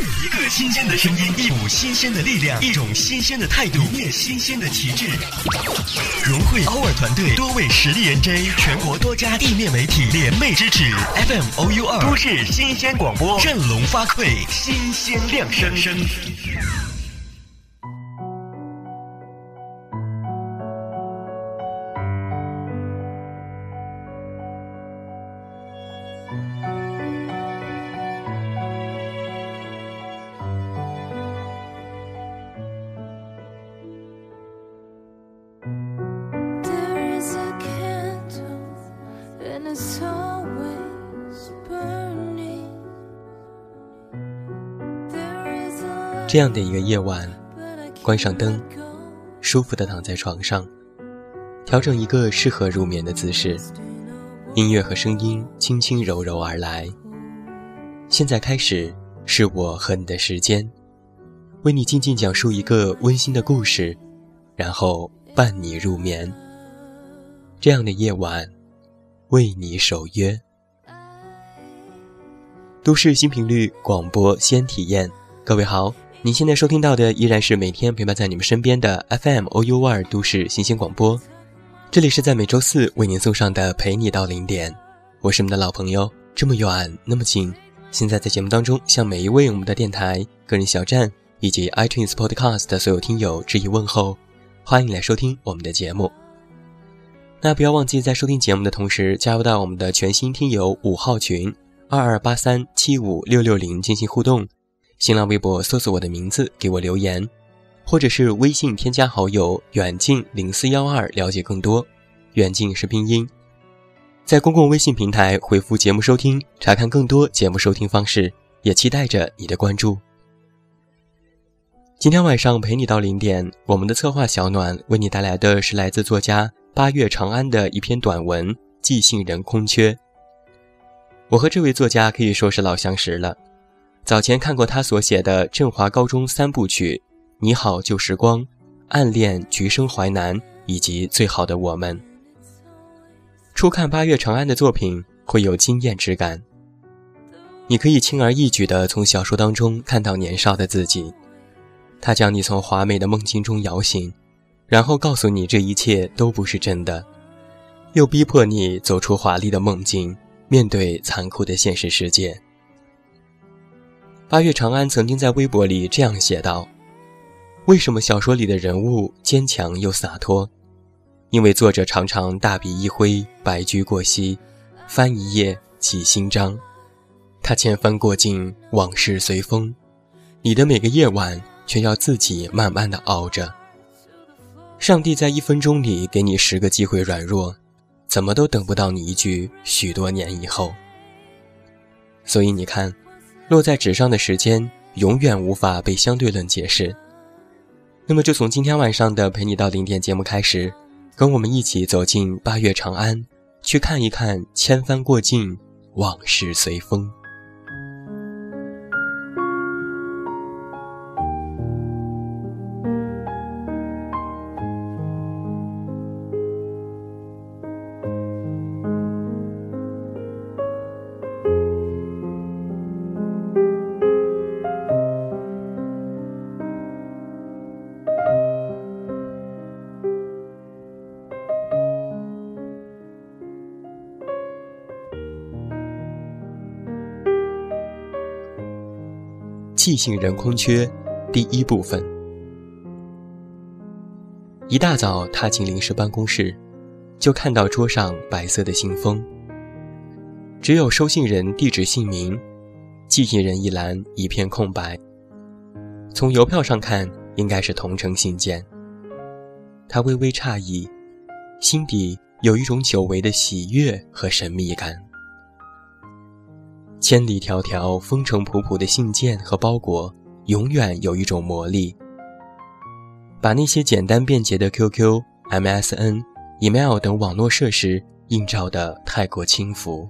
一个新鲜的声音，一股新鲜的力量，一种新鲜的态度，一面新鲜的旗帜。融汇 our 团队多位实力 NJ，全国多家地面媒体联袂支持，FM OU 二都市新鲜广播，振聋发聩，新鲜亮声声这样的一个夜晚，关上灯，舒服的躺在床上，调整一个适合入眠的姿势，音乐和声音轻轻柔柔而来。现在开始，是我和你的时间，为你静静讲述一个温馨的故事，然后伴你入眠。这样的夜晚，为你守约。都市新频率广播先体验，各位好。您现在收听到的依然是每天陪伴在你们身边的 FM OU 二都市新鲜广播，这里是在每周四为您送上的陪你到零点，我是你们的老朋友，这么远那么近。现在在节目当中向每一位我们的电台、个人小站以及 iTunes Podcast 的所有听友致以问候，欢迎你来收听我们的节目。那不要忘记在收听节目的同时加入到我们的全新听友五号群二二八三七五六六零进行互动。新浪微博搜索我的名字，给我留言，或者是微信添加好友远近零四幺二了解更多。远近是拼音，在公共微信平台回复节目收听，查看更多节目收听方式，也期待着你的关注。今天晚上陪你到零点，我们的策划小暖为你带来的是来自作家八月长安的一篇短文《寄信人空缺》。我和这位作家可以说是老相识了。早前看过他所写的《振华高中三部曲》，《你好旧时光》，《暗恋橘生淮南》，以及《最好的我们》。初看八月长安的作品，会有惊艳之感。你可以轻而易举地从小说当中看到年少的自己，他将你从华美的梦境中摇醒，然后告诉你这一切都不是真的，又逼迫你走出华丽的梦境，面对残酷的现实世界。八月长安曾经在微博里这样写道：“为什么小说里的人物坚强又洒脱？因为作者常常大笔一挥，白驹过隙，翻一页起新章。他千帆过尽，往事随风。你的每个夜晚，却要自己慢慢的熬着。上帝在一分钟里给你十个机会软弱，怎么都等不到你一句许多年以后。所以你看。”落在纸上的时间永远无法被相对论解释。那么，就从今天晚上的陪你到零点节目开始，跟我们一起走进八月长安，去看一看千帆过尽，往事随风。寄信人空缺，第一部分。一大早踏进临时办公室，就看到桌上白色的信封，只有收信人地址、姓名，寄信人一栏一片空白。从邮票上看，应该是同城信件。他微微诧异，心底有一种久违的喜悦和神秘感。千里迢迢、风尘仆仆的信件和包裹，永远有一种魔力，把那些简单便捷的 QQ、MSN、email 等网络设施映照的太过轻浮。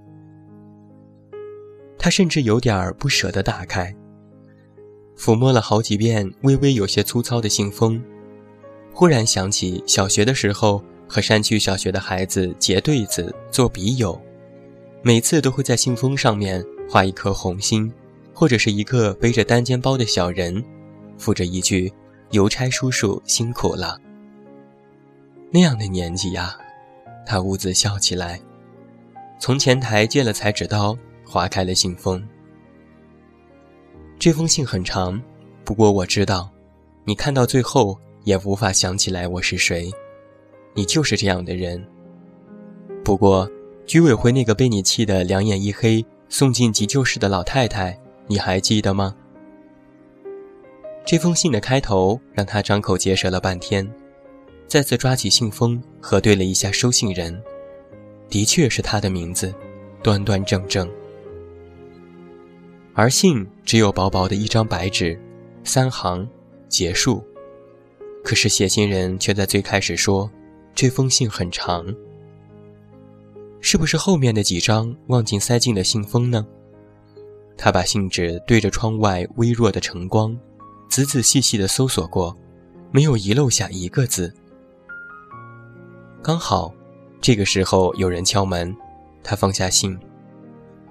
他甚至有点不舍得打开，抚摸了好几遍微微有些粗糙的信封，忽然想起小学的时候和山区小学的孩子结对子、做笔友，每次都会在信封上面。画一颗红心，或者是一个背着单肩包的小人，附着一句“邮差叔叔辛苦了”。那样的年纪呀，他兀自笑起来，从前台借了裁纸刀，划开了信封。这封信很长，不过我知道，你看到最后也无法想起来我是谁。你就是这样的人。不过，居委会那个被你气得两眼一黑、送进急救室的老太太，你还记得吗？这封信的开头让他张口结舌了半天，再次抓起信封核对了一下收信人，的确是他的名字，端端正正。而信只有薄薄的一张白纸，三行，结束。可是写信人却在最开始说，这封信很长。是不是后面的几张忘记塞进了信封呢？他把信纸对着窗外微弱的晨光，仔仔细细地搜索过，没有遗漏下一个字。刚好，这个时候有人敲门，他放下信，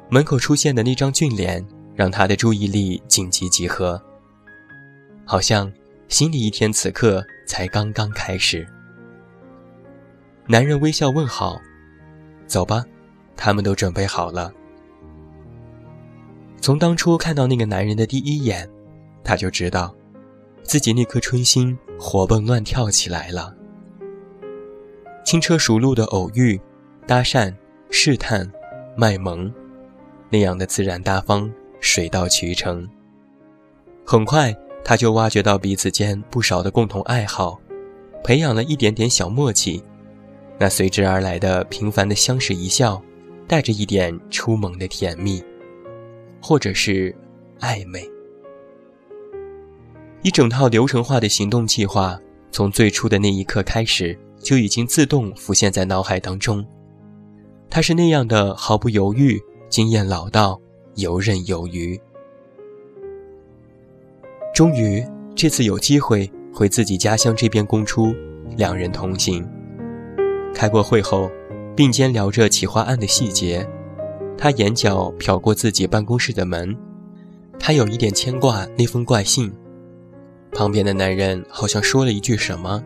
门口出现的那张俊脸。让他的注意力紧急集合，好像新的一天此刻才刚刚开始。男人微笑问好：“走吧，他们都准备好了。”从当初看到那个男人的第一眼，他就知道，自己那颗春心活蹦乱跳起来了。轻车熟路的偶遇、搭讪、试探、卖萌，那样的自然大方。水到渠成。很快，他就挖掘到彼此间不少的共同爱好，培养了一点点小默契。那随之而来的平凡的相视一笑，带着一点初萌的甜蜜，或者是暧昧。一整套流程化的行动计划，从最初的那一刻开始，就已经自动浮现在脑海当中。他是那样的毫不犹豫，经验老道。游刃有余。终于，这次有机会回自己家乡这边公出，两人同行。开过会后，并肩聊着企划案的细节。他眼角瞟过自己办公室的门，他有一点牵挂那封怪信。旁边的男人好像说了一句什么，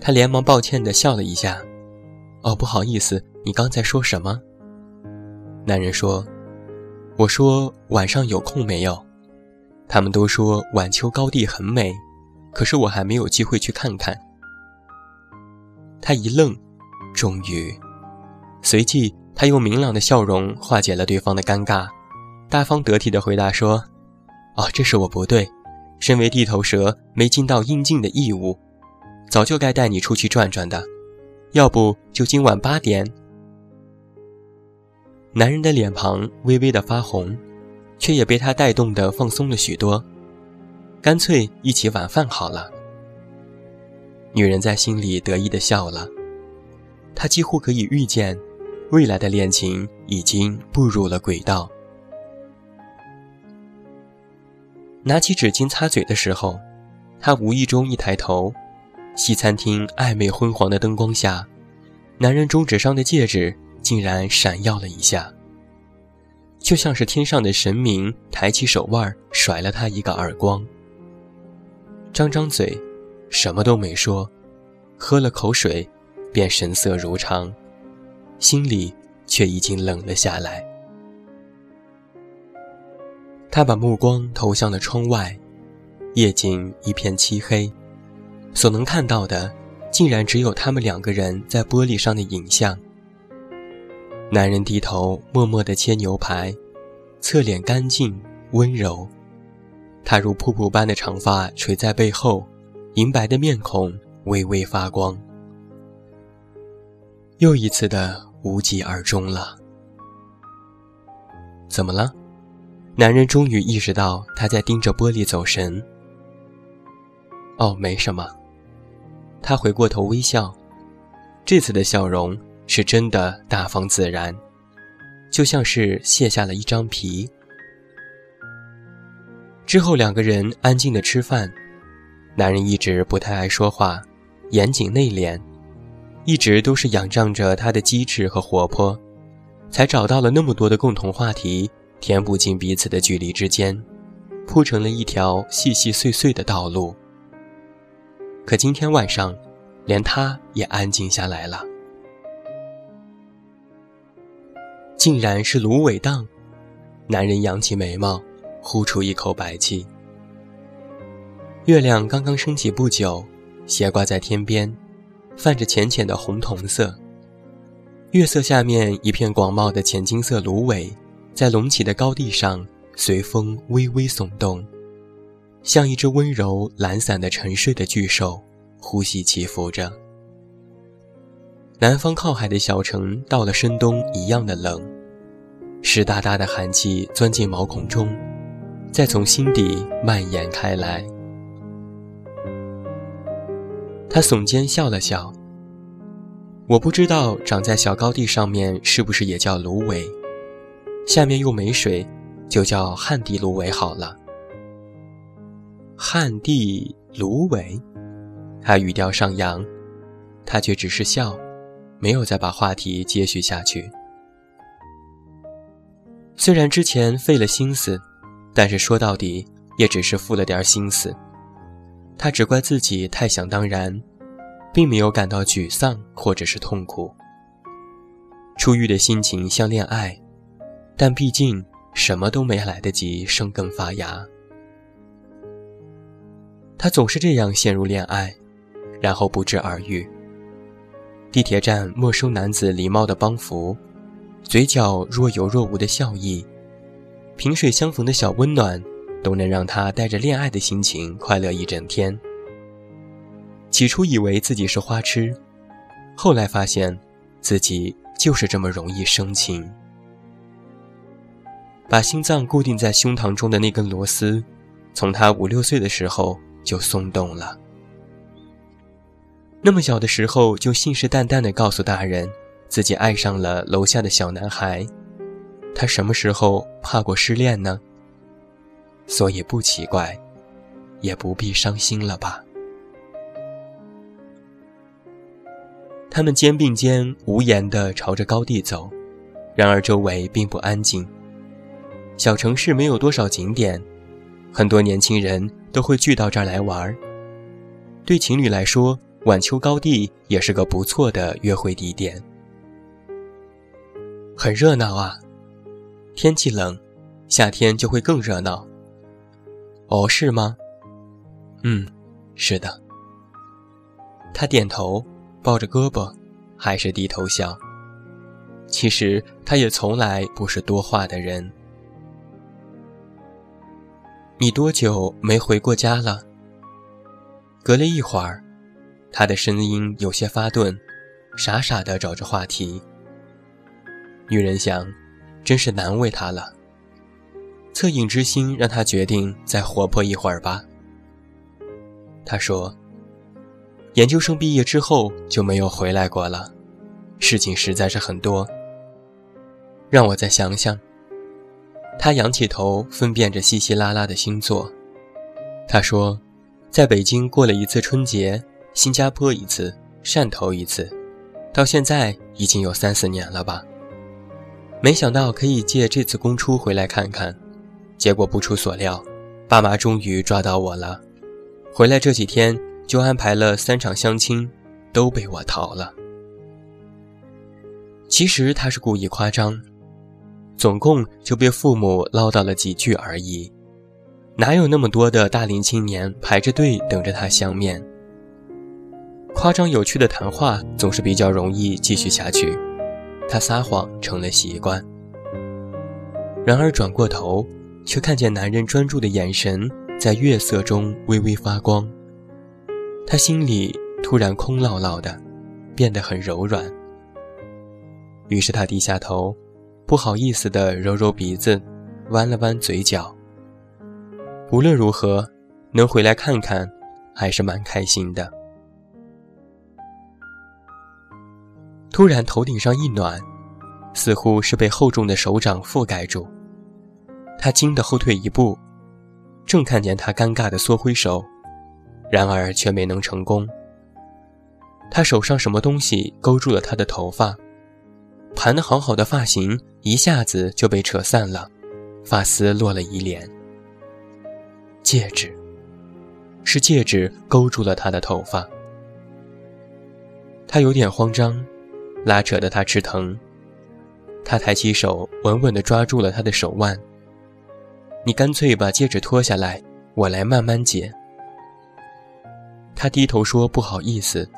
他连忙抱歉地笑了一下。“哦，不好意思，你刚才说什么？”男人说。我说晚上有空没有？他们都说晚秋高地很美，可是我还没有机会去看看。他一愣，终于，随即他用明朗的笑容化解了对方的尴尬，大方得体的回答说：“哦，这是我不对，身为地头蛇没尽到应尽的义务，早就该带你出去转转的，要不就今晚八点。”男人的脸庞微微的发红，却也被他带动的放松了许多。干脆一起晚饭好了。女人在心里得意的笑了，他几乎可以预见，未来的恋情已经步入了轨道。拿起纸巾擦嘴的时候，他无意中一抬头，西餐厅暧昧昏黄的灯光下，男人中指上的戒指。竟然闪耀了一下，就像是天上的神明抬起手腕甩了他一个耳光。张张嘴，什么都没说，喝了口水，便神色如常，心里却已经冷了下来。他把目光投向了窗外，夜景一片漆黑，所能看到的，竟然只有他们两个人在玻璃上的影像。男人低头默默地切牛排，侧脸干净温柔。他如瀑布般的长发垂在背后，银白的面孔微微发光。又一次的无疾而终了。怎么了？男人终于意识到他在盯着玻璃走神。哦，没什么。他回过头微笑，这次的笑容。是真的大方自然，就像是卸下了一张皮。之后两个人安静的吃饭，男人一直不太爱说话，严谨内敛，一直都是仰仗着他的机智和活泼，才找到了那么多的共同话题，填补进彼此的距离之间，铺成了一条细细碎碎的道路。可今天晚上，连他也安静下来了。竟然是芦苇荡。男人扬起眉毛，呼出一口白气。月亮刚刚升起不久，斜挂在天边，泛着浅浅的红铜色。月色下面，一片广袤的浅金色芦苇，在隆起的高地上随风微微耸动，像一只温柔懒散的沉睡的巨兽，呼吸起伏着。南方靠海的小城，到了深冬一样的冷。湿哒哒的寒气钻进毛孔中，再从心底蔓延开来。他耸肩笑了笑。我不知道长在小高地上面是不是也叫芦苇，下面又没水，就叫旱地芦苇好了。旱地芦苇，他语调上扬，他却只是笑，没有再把话题接续下去。虽然之前费了心思，但是说到底也只是付了点心思。他只怪自己太想当然，并没有感到沮丧或者是痛苦。初遇的心情像恋爱，但毕竟什么都没来得及生根发芽。他总是这样陷入恋爱，然后不治而愈。地铁站陌生男子礼貌的帮扶。嘴角若有若无的笑意，萍水相逢的小温暖，都能让他带着恋爱的心情快乐一整天。起初以为自己是花痴，后来发现，自己就是这么容易生情。把心脏固定在胸膛中的那根螺丝，从他五六岁的时候就松动了。那么小的时候就信誓旦旦地告诉大人。自己爱上了楼下的小男孩，他什么时候怕过失恋呢？所以不奇怪，也不必伤心了吧。他们肩并肩，无言地朝着高地走，然而周围并不安静。小城市没有多少景点，很多年轻人都会聚到这儿来玩儿。对情侣来说，晚秋高地也是个不错的约会地点。很热闹啊，天气冷，夏天就会更热闹。哦，是吗？嗯，是的。他点头，抱着胳膊，还是低头笑。其实他也从来不是多话的人。你多久没回过家了？隔了一会儿，他的声音有些发顿，傻傻的找着话题。女人想，真是难为他了。恻隐之心让他决定再活泼一会儿吧。他说：“研究生毕业之后就没有回来过了，事情实在是很多。让我再想想。”他仰起头，分辨着稀稀拉拉的星座。他说：“在北京过了一次春节，新加坡一次，汕头一次，到现在已经有三四年了吧。”没想到可以借这次公出回来看看，结果不出所料，爸妈终于抓到我了。回来这几天就安排了三场相亲，都被我逃了。其实他是故意夸张，总共就被父母唠叨了几句而已，哪有那么多的大龄青年排着队等着他相面？夸张有趣的谈话总是比较容易继续下去。他撒谎成了习惯，然而转过头，却看见男人专注的眼神在月色中微微发光。他心里突然空落落的，变得很柔软。于是他低下头，不好意思地揉揉鼻子，弯了弯嘴角。无论如何，能回来看看，还是蛮开心的。突然，头顶上一暖，似乎是被厚重的手掌覆盖住。他惊得后退一步，正看见他尴尬的缩回手，然而却没能成功。他手上什么东西勾住了他的头发，盘得好好的发型一下子就被扯散了，发丝落了一脸。戒指，是戒指勾住了他的头发。他有点慌张，拉扯得他吃疼。他抬起手，稳稳地抓住了他的手腕。你干脆把戒指脱下来，我来慢慢解。他低头说：“不好意思。”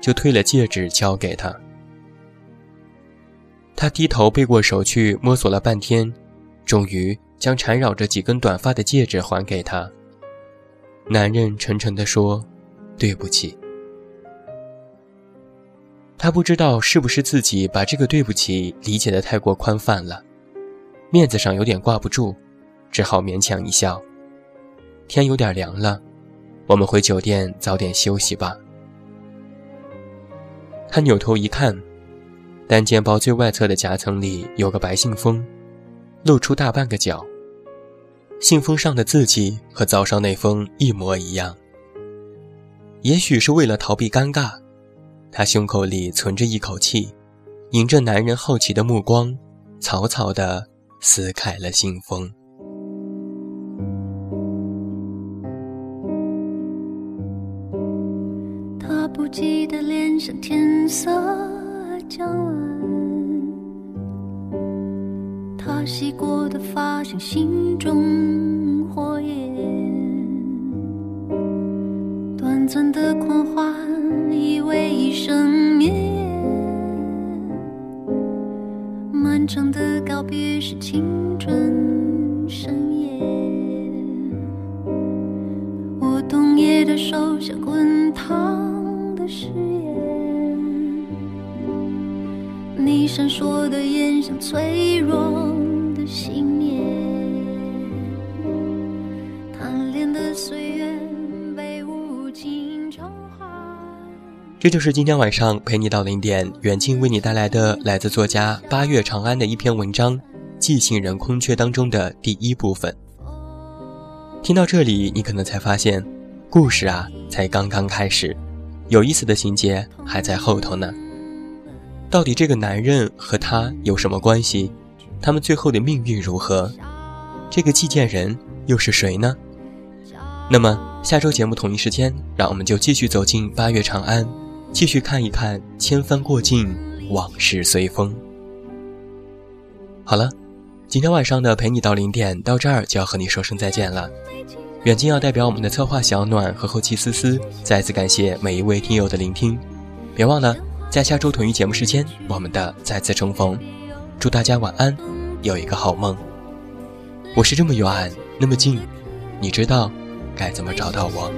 就推了戒指交给他。他低头背过手去摸索了半天，终于将缠绕着几根短发的戒指还给他。男人沉沉地说：“对不起。”他不知道是不是自己把这个“对不起”理解的太过宽泛了，面子上有点挂不住。只好勉强一笑。天有点凉了，我们回酒店早点休息吧。他扭头一看，单肩包最外侧的夹层里有个白信封，露出大半个角。信封上的字迹和早上那封一模一样。也许是为了逃避尴尬，他胸口里存着一口气，迎着男人好奇的目光，草草地撕开了信封。记得脸上天色将晚，他洗过的发像心中火焰，短暂的狂欢以为一生绵延，漫长的告别是青春盛宴，我冬夜的手像滚。誓言，你闪烁的眼像脆弱的信念，贪恋的岁月被无尽偿还。这就是今天晚上陪你到零点，远近为你带来的来自作家八月长安的一篇文章《寄信人空缺》当中的第一部分。听到这里，你可能才发现，故事啊，才刚刚开始。有意思的情节还在后头呢。到底这个男人和他有什么关系？他们最后的命运如何？这个寄件人又是谁呢？那么下周节目同一时间，让我们就继续走进八月长安，继续看一看千帆过尽，往事随风。好了，今天晚上的陪你到零点到这儿就要和你说声再见了。远近要代表我们的策划小暖和后期思思，再次感谢每一位听友的聆听。别忘了，在下周同一节目时间，我们的再次重逢。祝大家晚安，有一个好梦。我是这么远，那么近，你知道该怎么找到我？